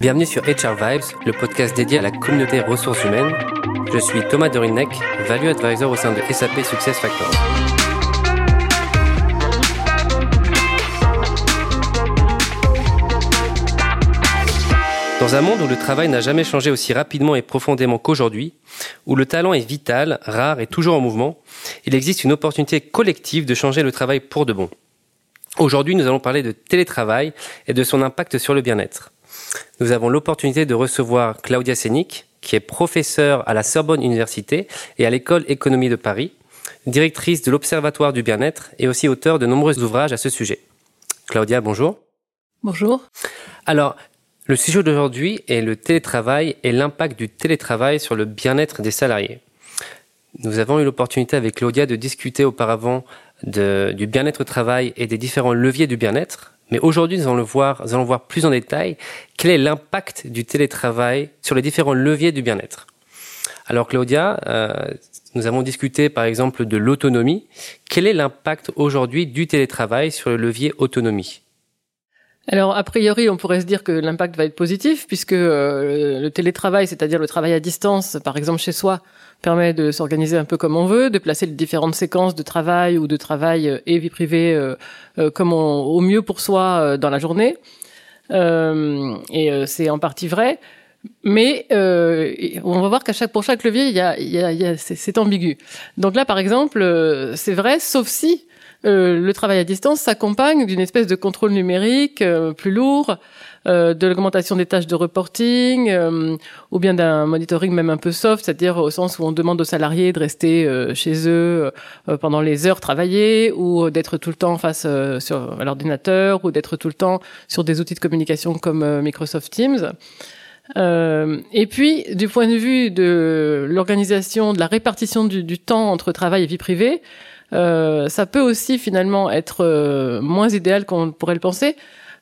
Bienvenue sur HR Vibes, le podcast dédié à la communauté ressources humaines. Je suis Thomas Dorinek, Value Advisor au sein de SAP Success Factors. Dans un monde où le travail n'a jamais changé aussi rapidement et profondément qu'aujourd'hui, où le talent est vital, rare et toujours en mouvement, il existe une opportunité collective de changer le travail pour de bon. Aujourd'hui, nous allons parler de télétravail et de son impact sur le bien-être nous avons l'opportunité de recevoir Claudia Sénic, qui est professeure à la Sorbonne Université et à l'École Économie de Paris, directrice de l'Observatoire du bien-être et aussi auteur de nombreux ouvrages à ce sujet. Claudia, bonjour. Bonjour. Alors, le sujet d'aujourd'hui est le télétravail et l'impact du télétravail sur le bien-être des salariés. Nous avons eu l'opportunité avec Claudia de discuter auparavant du bien-être au travail et des différents leviers du bien-être, mais aujourd'hui, nous allons, voir, nous allons voir plus en détail quel est l'impact du télétravail sur les différents leviers du bien-être. Alors Claudia, euh, nous avons discuté par exemple de l'autonomie. Quel est l'impact aujourd'hui du télétravail sur le levier autonomie? Alors, a priori, on pourrait se dire que l'impact va être positif, puisque euh, le télétravail, c'est-à-dire le travail à distance, par exemple chez soi, permet de s'organiser un peu comme on veut, de placer les différentes séquences de travail ou de travail euh, et vie privée euh, comme au mieux pour soi dans la journée. et c'est en partie vrai. Mais on va voir qu'à chaque pour chaque levier, il y a, y a c'est ambigu. Donc là, par exemple, c'est vrai, sauf si euh, le travail à distance s'accompagne d'une espèce de contrôle numérique euh, plus lourd, euh, de l'augmentation des tâches de reporting, ou bien d'un monitoring même un peu soft, c'est-à-dire au sens où on demande aux salariés de rester chez eux pendant les heures travaillées, ou d'être tout le temps face sur l'ordinateur, ou d'être tout le temps sur des outils de communication comme Microsoft Teams. et puis, du point de vue de l'organisation, de la répartition du temps entre travail et vie privée, euh, ça peut aussi finalement être euh, moins idéal qu'on pourrait le penser,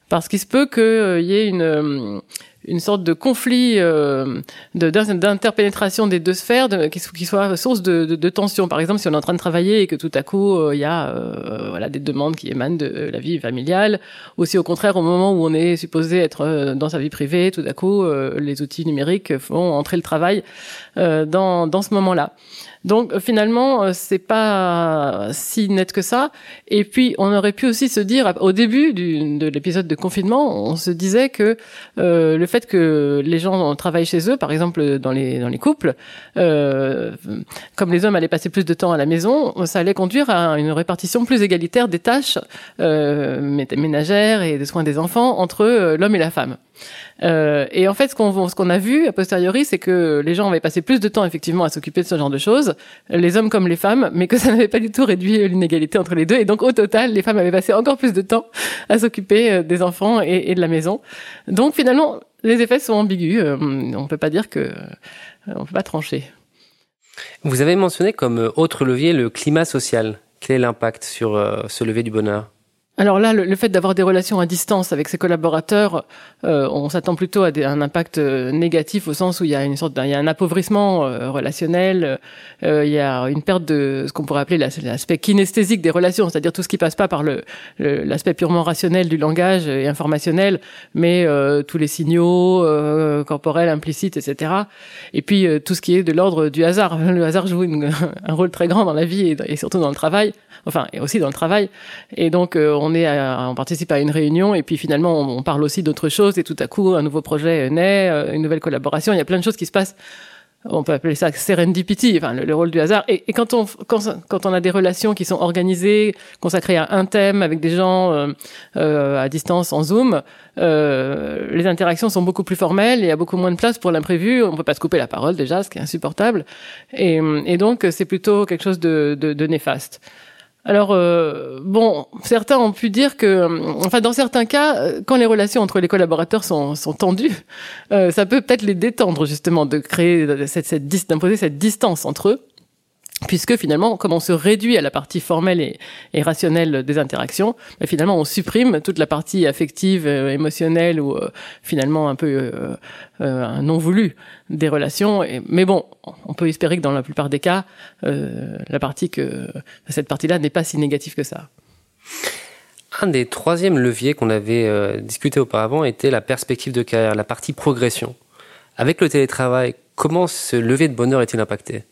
parce qu'il se peut qu'il euh, y ait une une sorte de conflit euh, d'interpénétration des deux sphères de, qui, qui, soit source de, de, de, tension. Par exemple, si on est en train de travailler et que tout à coup il y a voilà des demandes qui émanent de la vie familiale, ou si au contraire au moment où on est supposé être dans sa vie privée, tout à coup les outils numériques font entrer le travail dans, dans ce moment-là. Donc finalement, euh, c'est pas si net que ça. Et puis on aurait pu aussi se dire au début de l'épisode de confinement, on se disait que euh, le fait que les gens travaillent chez eux, par exemple dans les couples, euh, comme les hommes allaient passer plus de temps à la maison, ça allait conduire à une répartition plus égalitaire des tâches euh, ménagères et des soins des enfants entre euh, l'homme et la femme. Euh, et en fait, ce qu'on a vu a posteriori, c'est que les gens avaient passé plus de temps effectivement à s'occuper de ce genre de choses, les hommes comme les femmes, mais que ça n'avait pas du tout réduit l'inégalité entre les deux. Et donc au total, les femmes avaient passé encore plus de temps à s'occuper euh, des enfants et, de la maison. Donc finalement, les effets sont ambigus. Euh, on peut pas dire que euh, on peut pas trancher. Vous avez mentionné comme autre levier le climat social. Quel est l'impact sur ce levier du bonheur? Alors là, le, fait d'avoir des relations à distance avec ses collaborateurs, euh, on s'attend plutôt à un impact euh, négatif au sens où il y a une sorte, il y a un appauvrissement euh, relationnel, il y a une perte de ce qu'on pourrait appeler l'aspect kinesthésique des relations, c'est-à-dire tout ce qui passe pas par le l'aspect purement rationnel du langage et informationnel, mais tous les signaux corporels implicites, etc. Et puis tout ce qui est de l'ordre du hasard. Le hasard joue un rôle très grand dans la vie et, et surtout dans le travail, enfin et aussi dans le travail. Et donc on on participe à une réunion et puis finalement on, parle aussi d'autres choses et tout à coup un nouveau projet naît, euh, une nouvelle collaboration. Il y a plein de choses qui se passent. On peut appeler ça serendipity, enfin le, rôle du hasard. Et, quand on a des relations qui sont organisées, consacrées à un thème avec des gens euh, euh, à distance en zoom, les interactions sont beaucoup plus formelles. Il y a beaucoup moins de place pour l'imprévu. On peut pas se couper la parole déjà, ce qui est insupportable. Et, donc c'est plutôt quelque chose de néfaste. Alors euh, bon, certains ont pu dire que, enfin dans certains cas, euh, quand les relations entre les collaborateurs sont, sont tendues, euh, ça peut peut-être les détendre justement de créer cette, cette d'imposer cette distance entre eux puisque finalement, comme on se réduit à la partie formelle et, rationnelle des interactions, ben finalement on supprime toute la partie affective, euh, émotionnelle ou euh, finalement un peu euh, non voulu des relations. Mais bon, on peut espérer que dans la plupart des cas, la partie que cette partie-là n'est pas si négative que ça. un des troisièmes leviers qu'on avait discuté auparavant était la perspective de carrière, la partie progression. Avec le télétravail, comment ce levier de bonheur est-il impacté?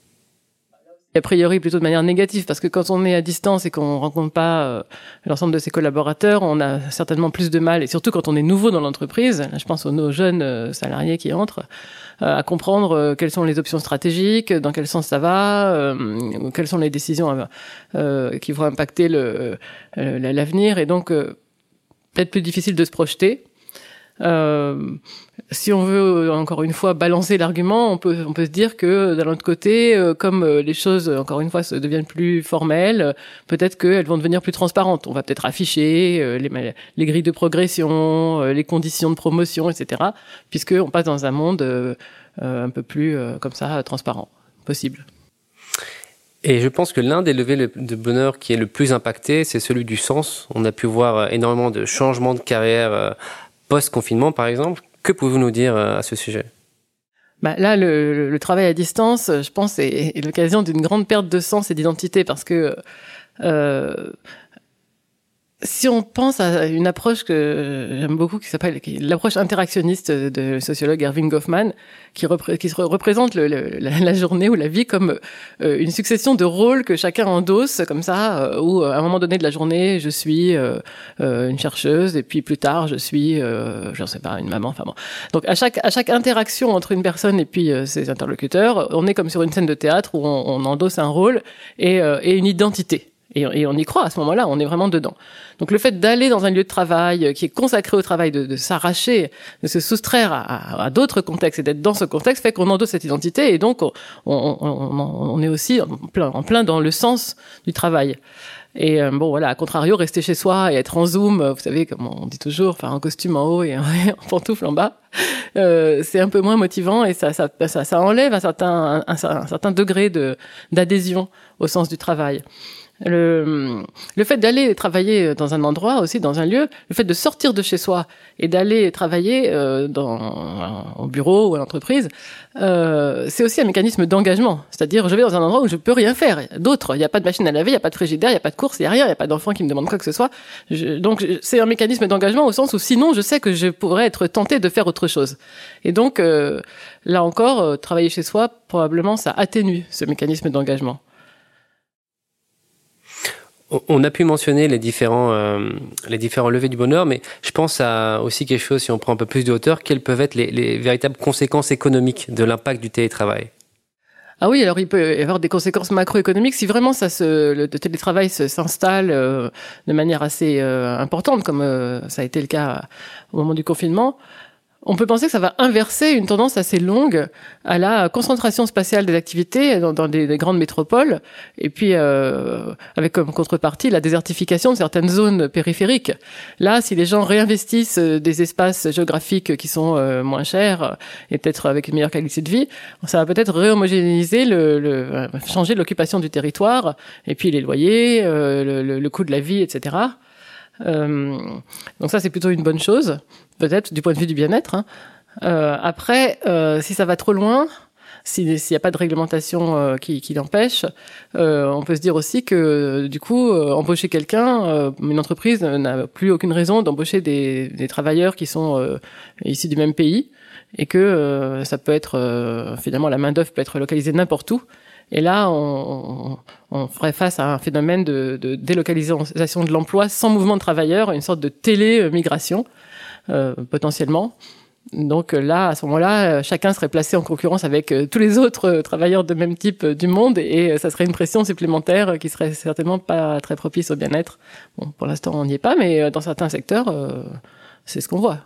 A priori plutôt de manière négative parce que quand on est à distance et qu'on rencontre pas euh, l'ensemble de ses collaborateurs, on a certainement plus de mal et surtout quand on est nouveau dans l'entreprise, je pense aux nos jeunes euh, salariés qui entrent à comprendre quelles sont les options stratégiques, dans quel sens ça va, quelles sont les décisions qui vont impacter l'avenir et donc peut-être plus difficile de se projeter. Euh, si on veut encore une fois balancer l'argument, on peut on peut se dire que d'un autre côté, euh, comme euh, les choses encore une fois se deviennent plus formelles, peut-être qu'elles vont devenir plus transparentes. On va peut-être afficher les, les grilles de progression, les conditions de promotion, etc. Puisque on passe dans un monde un peu plus comme ça transparent possible. Et je pense que l'un des levées de bonheur qui est le plus impacté, c'est celui du sens. On a pu voir énormément de changements de carrière euh, post-confinement, par exemple. Que pouvez-vous nous dire euh, à ce sujet? Bah là, le, travail à distance, je pense, est, l'occasion d'une grande perte de sens et d'identité parce que euh, si on pense à une approche que j'aime beaucoup, qui s'appelle l'approche interactionniste de sociologue Erving Goffman, qui, représente la, journée ou la vie comme euh, une succession de rôles que chacun endosse, comme ça, euh, où à un moment donné de la journée, je suis euh, une chercheuse, et puis plus tard, je suis, je ne sais pas, une maman. Enfin bon. Donc à chaque interaction entre une personne et puis ses interlocuteurs, on est comme sur une scène de théâtre où on, endosse un rôle et une identité. Et, on y croit à ce moment-là, on est vraiment dedans. Donc le fait d'aller dans un lieu de travail euh, qui est consacré au travail, de, s'arracher, de se soustraire à, d'autres contextes et d'être dans ce contexte fait qu'on endosse cette identité et donc on, est aussi en plein, en dans le sens du travail. Et euh, bon, voilà, à contrario, rester chez soi et être en zoom, vous savez, comme on dit toujours, faire un costume en haut et en pantoufle en bas, euh, c'est un peu moins motivant et ça, enlève un certain, degré de d'adhésion au sens du travail le, le fait d'aller travailler dans un endroit aussi, dans un lieu, le fait de sortir de chez soi et d'aller travailler euh, dans, au bureau ou à l'entreprise, euh, c'est aussi un mécanisme d'engagement. C'est-à-dire, je vais dans un endroit où je peux rien faire. D'autres, il n'y a pas de machine à laver, il n'y a pas de frigidaire, il n'y a pas de course, il n'y a rien, il n'y a pas d'enfant qui me demande quoi que ce soit. donc, c'est un mécanisme d'engagement au sens où sinon, je sais que je pourrais être tenté de faire autre chose. Et donc, euh, là encore, euh, travailler chez soi, probablement, ça atténue ce mécanisme d'engagement. On a pu mentionner les différents, euh, levées du bonheur, mais je pense à aussi quelque chose, si on prend un peu plus de hauteur, quelles peuvent être les, véritables conséquences économiques de l'impact du télétravail? Ah oui, alors il peut y avoir des conséquences macroéconomiques si vraiment ça le télétravail s'installe euh, de manière assez euh, importante, comme ça a été le cas au moment du confinement on peut penser que ça va inverser une tendance assez longue à la concentration spatiale des activités dans, des, grandes métropoles, et puis euh, avec comme contrepartie la désertification de certaines zones périphériques. Là, si les gens réinvestissent euh, des espaces géographiques qui sont euh, moins chers et peut-être avec une meilleure qualité de vie, ça va peut-être réhomogénéiser, le, le, changer l'occupation du territoire, et puis les loyers, le, le, coût de la vie, etc. Euh, donc ça, c'est plutôt une bonne chose, peut-être du point de vue du bien-être. Hein. Euh, après, euh, si ça va trop loin, s'il n'y a pas de réglementation qui, l'empêche, euh, on peut se dire aussi que du coup, embaucher quelqu'un, une entreprise n'a plus aucune raison d'embaucher des, des, travailleurs qui sont issus du même pays et que ça peut être finalement la main d'œuvre peut être localisée n'importe où et là, on, on, ferait face à un phénomène de, de délocalisation de l'emploi sans mouvement de travailleurs, une sorte de télé-migration euh, potentiellement. Donc là, à ce moment-là, chacun serait placé en concurrence avec euh, tous les autres euh, travailleurs de même type du monde et ça serait une pression supplémentaire qui serait certainement pas très propice au bien-être. Bon, pour l'instant, on n'y est pas, mais dans certains secteurs, c'est ce qu'on voit.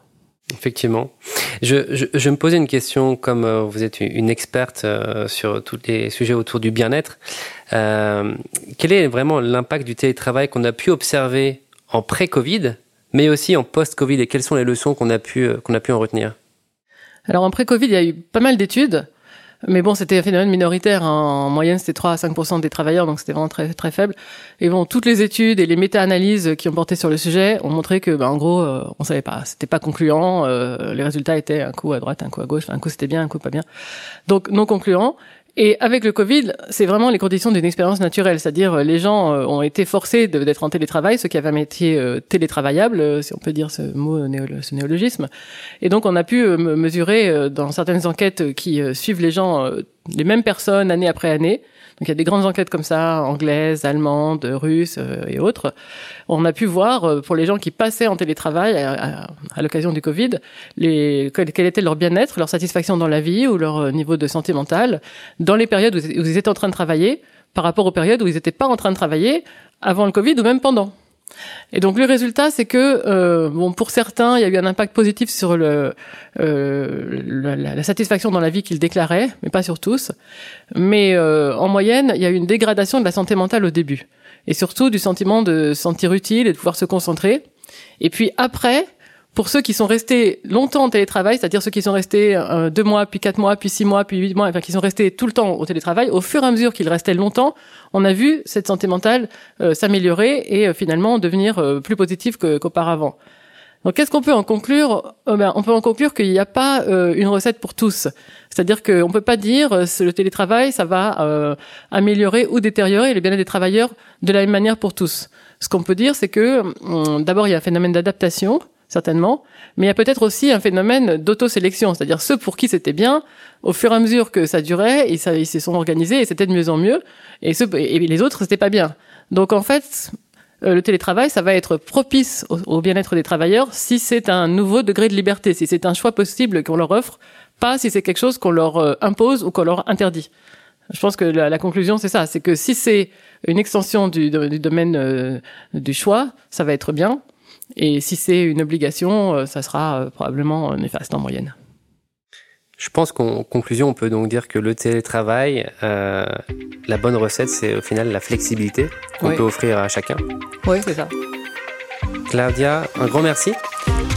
Effectivement. Je, je, me posais une question, comme euh, vous êtes une experte euh, sur tous les sujets autour du bien-être. Euh, quel est vraiment l'impact du télétravail qu'on a pu observer en pré-Covid, mais aussi en post-Covid, et quelles sont les leçons qu'on a pu qu'on a pu en retenir? Alors en pré-Covid, il y a eu pas mal d'études. Mais bon, c'était un phénomène minoritaire. En moyenne, c'était 3 à 5 des travailleurs, donc c'était vraiment très très faible. Et bon, toutes les études et les méta-analyses qui ont porté sur le sujet ont montré que, ben, en gros, euh, on savait pas. C'était pas concluant. Euh, les résultats étaient un coup à droite, un coup à gauche. un coup c'était bien, un coup pas bien. Donc non concluant. Et avec le Covid, c'est vraiment les conditions d'une expérience naturelle, c'est-à-dire les gens ont été forcés d'être en télétravail, ceux qui avaient un métier télétravaillable, si on peut dire ce mot, ce néologisme. Et donc on a pu mesurer dans certaines enquêtes qui suivent les gens, les mêmes personnes année après année, donc il y a des grandes enquêtes comme ça, anglaises, allemandes, russes euh, et autres. On a pu voir euh, pour les gens qui passaient en télétravail à, l'occasion du Covid, les, quel était leur bien-être, leur satisfaction dans la vie ou leur euh, niveau de santé mentale dans les périodes où ils étaient en train de travailler par rapport aux périodes où ils n'étaient pas en train de travailler avant le Covid ou même pendant. Et donc le résultat, c'est que euh, bon, pour certains, il y a eu un impact positif sur le, euh, la, satisfaction dans la vie qu'ils déclaraient, mais pas sur tous. Mais euh, en moyenne, il y a eu une dégradation de la santé mentale au début, et surtout du sentiment de se sentir utile et de pouvoir se concentrer. Et puis après, pour ceux qui sont restés longtemps en télétravail, c'est-à-dire ceux qui sont restés euh, deux mois, puis quatre mois, puis six mois, puis huit mois, enfin qui sont restés tout le temps au télétravail, au fur et à mesure qu'ils restaient longtemps, on a vu cette santé mentale euh, s'améliorer et euh, finalement devenir plus positive qu'auparavant. Donc, qu'est-ce qu'on peut en conclure ben, On peut en conclure qu'il n'y a pas une recette pour tous. C'est-à-dire qu'on ne peut pas dire le télétravail, ça va améliorer ou détériorer le bien-être des travailleurs de la même manière pour tous. Ce qu'on peut dire, c'est que d'abord, il y a un phénomène d'adaptation certainement, mais il y a peut-être aussi un phénomène d'autosélection, c'est-à-dire ceux pour qui c'était bien, au fur et à mesure que ça durait, ils, ils se sont organisés et c'était de mieux en mieux, et, les autres, c'était pas bien. Donc en fait, euh, le télétravail, ça va être propice au, bien-être des travailleurs si c'est un nouveau degré de liberté, si c'est un choix possible qu'on leur offre, pas si c'est quelque chose qu'on leur euh, impose ou qu'on leur interdit. Je pense que la, conclusion, c'est ça, c'est que si c'est une extension du, domaine euh, du choix, ça va être bien. Et si c'est une obligation, euh, ça sera euh, probablement néfaste en moyenne. Je pense qu'en conclusion, on peut donc dire que le télétravail, euh, la bonne recette, c'est au final la flexibilité qu'on peut offrir à chacun. Oui, c'est ça. Claudia, un grand merci.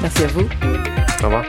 Merci à vous. Au revoir.